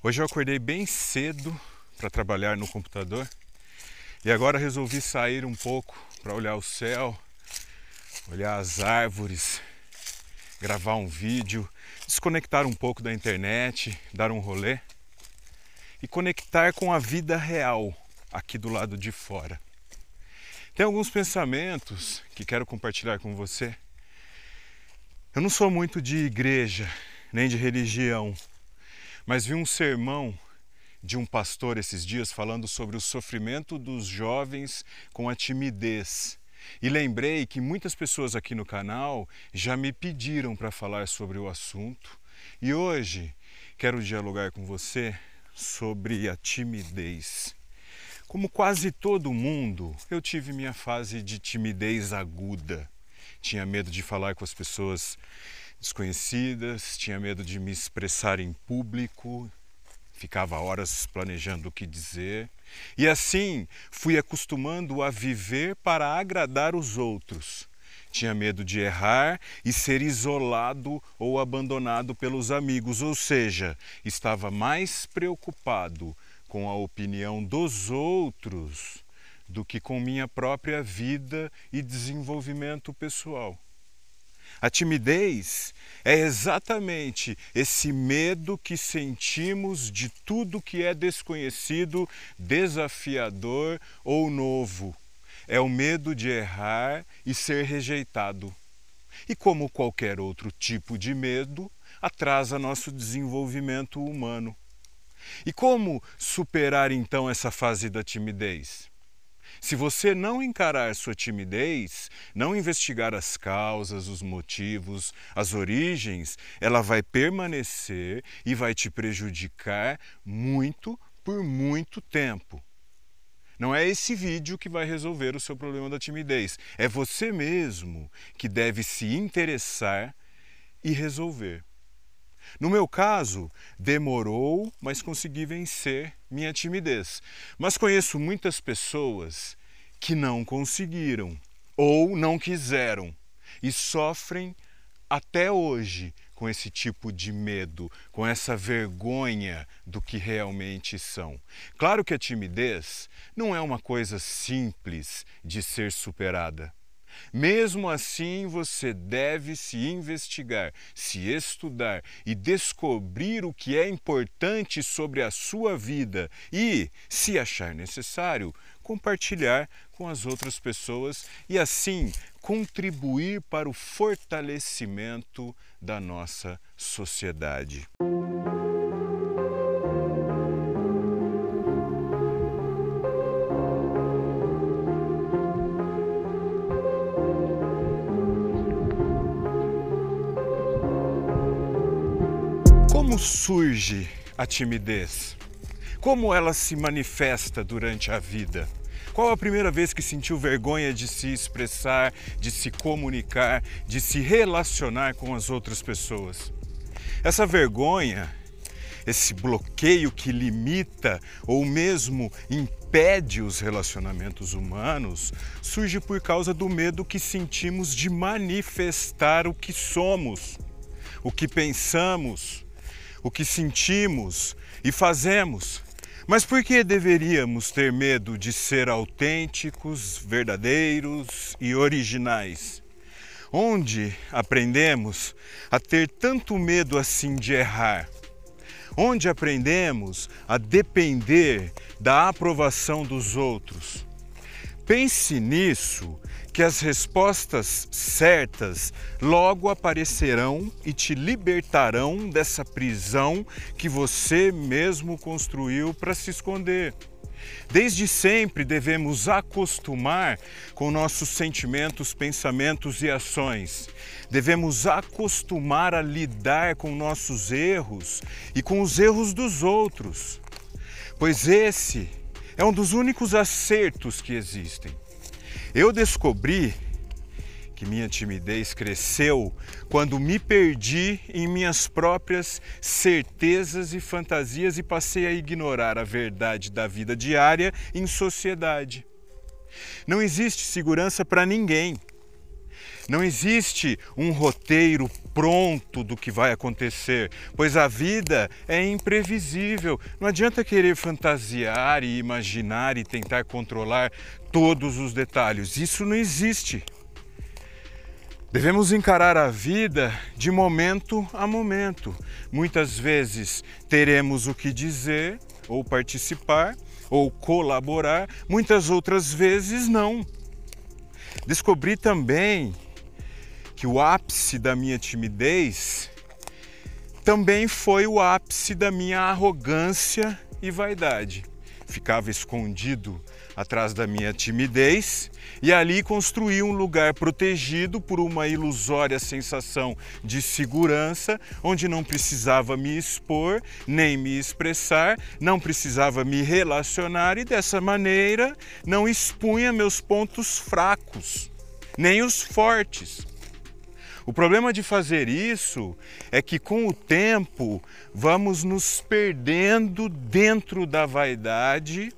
Hoje eu acordei bem cedo para trabalhar no computador e agora resolvi sair um pouco para olhar o céu, olhar as árvores, gravar um vídeo, desconectar um pouco da internet, dar um rolê e conectar com a vida real aqui do lado de fora. Tem alguns pensamentos que quero compartilhar com você. Eu não sou muito de igreja, nem de religião, mas vi um sermão de um pastor esses dias falando sobre o sofrimento dos jovens com a timidez. E lembrei que muitas pessoas aqui no canal já me pediram para falar sobre o assunto. E hoje quero dialogar com você sobre a timidez. Como quase todo mundo, eu tive minha fase de timidez aguda. Tinha medo de falar com as pessoas desconhecidas, tinha medo de me expressar em público, ficava horas planejando o que dizer. E assim fui acostumando a viver para agradar os outros. Tinha medo de errar e ser isolado ou abandonado pelos amigos, ou seja, estava mais preocupado com a opinião dos outros do que com minha própria vida e desenvolvimento pessoal. A timidez é exatamente esse medo que sentimos de tudo que é desconhecido, desafiador ou novo. É o medo de errar e ser rejeitado. E como qualquer outro tipo de medo, atrasa nosso desenvolvimento humano. E como superar então essa fase da timidez? Se você não encarar sua timidez, não investigar as causas, os motivos, as origens, ela vai permanecer e vai te prejudicar muito por muito tempo. Não é esse vídeo que vai resolver o seu problema da timidez. É você mesmo que deve se interessar e resolver. No meu caso, demorou, mas consegui vencer minha timidez. Mas conheço muitas pessoas que não conseguiram ou não quiseram e sofrem até hoje com esse tipo de medo, com essa vergonha do que realmente são. Claro que a timidez não é uma coisa simples de ser superada. Mesmo assim, você deve se investigar, se estudar e descobrir o que é importante sobre a sua vida e, se achar necessário, compartilhar com as outras pessoas e assim contribuir para o fortalecimento da nossa sociedade. Surge a timidez? Como ela se manifesta durante a vida? Qual a primeira vez que sentiu vergonha de se expressar, de se comunicar, de se relacionar com as outras pessoas? Essa vergonha, esse bloqueio que limita ou mesmo impede os relacionamentos humanos, surge por causa do medo que sentimos de manifestar o que somos, o que pensamos, o que sentimos e fazemos. Mas por que deveríamos ter medo de ser autênticos, verdadeiros e originais? Onde aprendemos a ter tanto medo assim de errar? Onde aprendemos a depender da aprovação dos outros? Pense nisso que as respostas certas logo aparecerão e te libertarão dessa prisão que você mesmo construiu para se esconder. Desde sempre devemos acostumar com nossos sentimentos, pensamentos e ações. Devemos acostumar a lidar com nossos erros e com os erros dos outros, pois esse é um dos únicos acertos que existem. Eu descobri que minha timidez cresceu quando me perdi em minhas próprias certezas e fantasias e passei a ignorar a verdade da vida diária em sociedade. Não existe segurança para ninguém. Não existe um roteiro pronto do que vai acontecer, pois a vida é imprevisível. Não adianta querer fantasiar e imaginar e tentar controlar todos os detalhes. Isso não existe. Devemos encarar a vida de momento a momento. Muitas vezes teremos o que dizer ou participar ou colaborar, muitas outras vezes não. Descobri também que o ápice da minha timidez também foi o ápice da minha arrogância e vaidade. Ficava escondido atrás da minha timidez e ali construí um lugar protegido por uma ilusória sensação de segurança, onde não precisava me expor, nem me expressar, não precisava me relacionar e dessa maneira não expunha meus pontos fracos, nem os fortes. O problema de fazer isso é que com o tempo vamos nos perdendo dentro da vaidade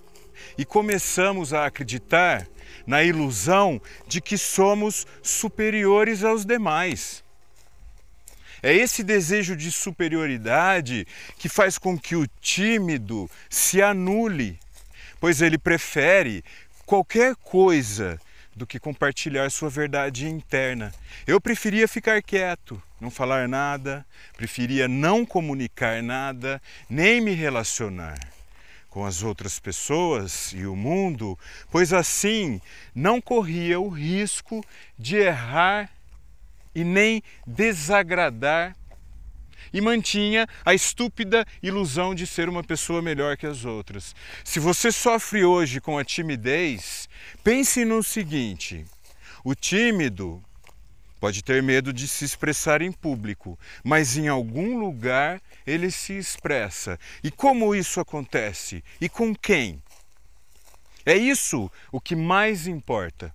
e começamos a acreditar na ilusão de que somos superiores aos demais. É esse desejo de superioridade que faz com que o tímido se anule, pois ele prefere qualquer coisa do que compartilhar sua verdade interna. Eu preferia ficar quieto, não falar nada, preferia não comunicar nada, nem me relacionar com as outras pessoas e o mundo, pois assim não corria o risco de errar e nem desagradar e mantinha a estúpida ilusão de ser uma pessoa melhor que as outras. Se você sofre hoje com a timidez, pense no seguinte: o tímido pode ter medo de se expressar em público, mas em algum lugar ele se expressa. E como isso acontece? E com quem? É isso o que mais importa.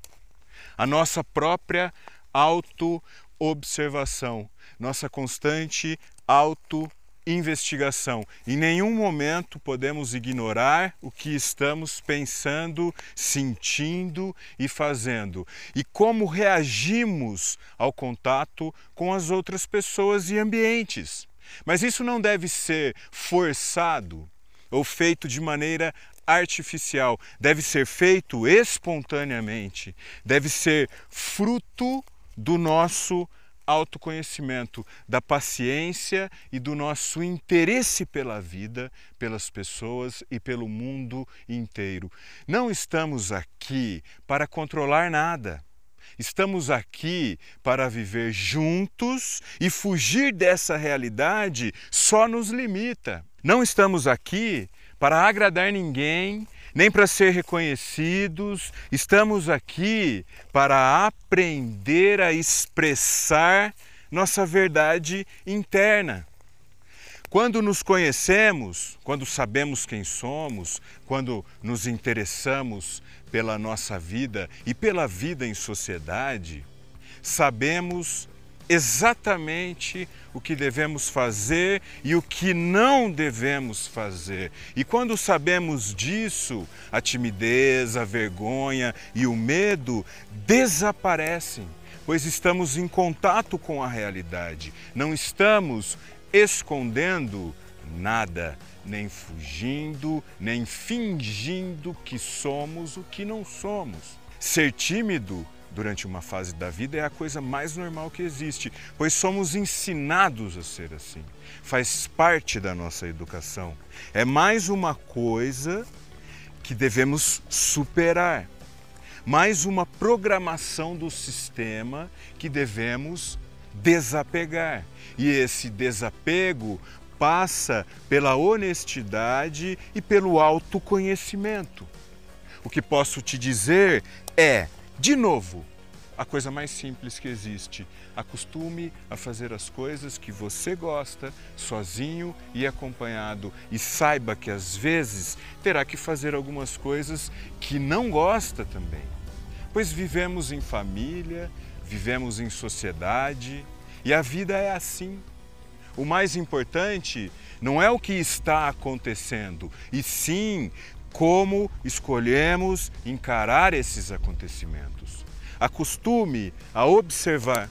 A nossa própria auto-observação, nossa constante auto-investigação. Em nenhum momento podemos ignorar o que estamos pensando, sentindo e fazendo e como reagimos ao contato com as outras pessoas e ambientes. Mas isso não deve ser forçado ou feito de maneira artificial, deve ser feito espontaneamente, deve ser fruto do nosso autoconhecimento, da paciência e do nosso interesse pela vida, pelas pessoas e pelo mundo inteiro. Não estamos aqui para controlar nada. Estamos aqui para viver juntos e fugir dessa realidade só nos limita. Não estamos aqui para agradar ninguém, nem para ser reconhecidos. Estamos aqui para aprender a expressar nossa verdade interna. Quando nos conhecemos, quando sabemos quem somos, quando nos interessamos pela nossa vida e pela vida em sociedade, sabemos exatamente o que devemos fazer e o que não devemos fazer. E quando sabemos disso, a timidez, a vergonha e o medo desaparecem, pois estamos em contato com a realidade, não estamos escondendo nada, nem fugindo, nem fingindo que somos o que não somos. Ser tímido durante uma fase da vida é a coisa mais normal que existe, pois somos ensinados a ser assim. Faz parte da nossa educação. É mais uma coisa que devemos superar. Mais uma programação do sistema que devemos desapegar. E esse desapego passa pela honestidade e pelo autoconhecimento. O que posso te dizer é de novo, a coisa mais simples que existe. Acostume a fazer as coisas que você gosta, sozinho e acompanhado. E saiba que às vezes terá que fazer algumas coisas que não gosta também. Pois vivemos em família, vivemos em sociedade e a vida é assim. O mais importante não é o que está acontecendo, e sim como escolhemos encarar esses acontecimentos. Acostume a observar,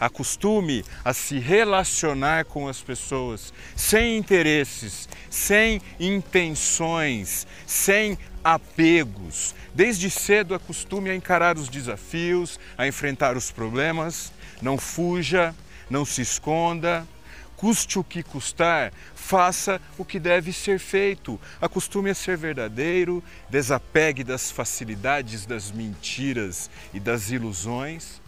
Acostume a se relacionar com as pessoas sem interesses, sem intenções, sem apegos. Desde cedo acostume a encarar os desafios, a enfrentar os problemas. Não fuja, não se esconda, custe o que custar, faça o que deve ser feito. Acostume a ser verdadeiro, desapegue das facilidades das mentiras e das ilusões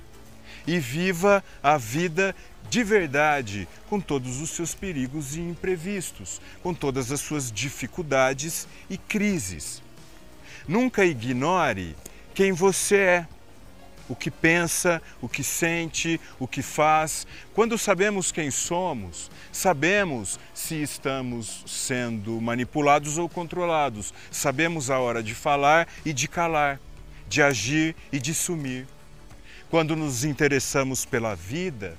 e viva a vida de verdade, com todos os seus perigos e imprevistos, com todas as suas dificuldades e crises. Nunca ignore quem você é o que pensa, o que sente, o que faz. Quando sabemos quem somos, sabemos se estamos sendo manipulados ou controlados. Sabemos a hora de falar e de calar, de agir e de sumir. Quando nos interessamos pela vida,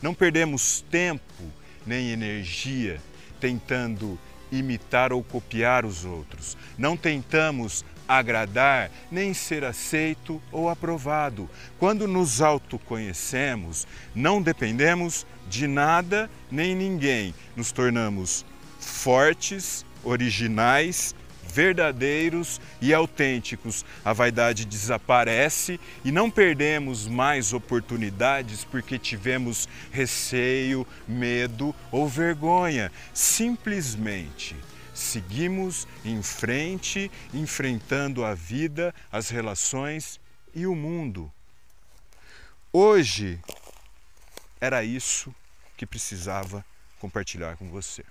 não perdemos tempo nem energia tentando imitar ou copiar os outros. Não tentamos agradar, nem ser aceito ou aprovado. Quando nos autoconhecemos, não dependemos de nada nem ninguém. Nos tornamos fortes, originais, verdadeiros e autênticos. A vaidade desaparece e não perdemos mais oportunidades porque tivemos receio, medo ou vergonha. Simplesmente seguimos em frente, enfrentando a vida, as relações e o mundo. Hoje era isso que precisava compartilhar com você.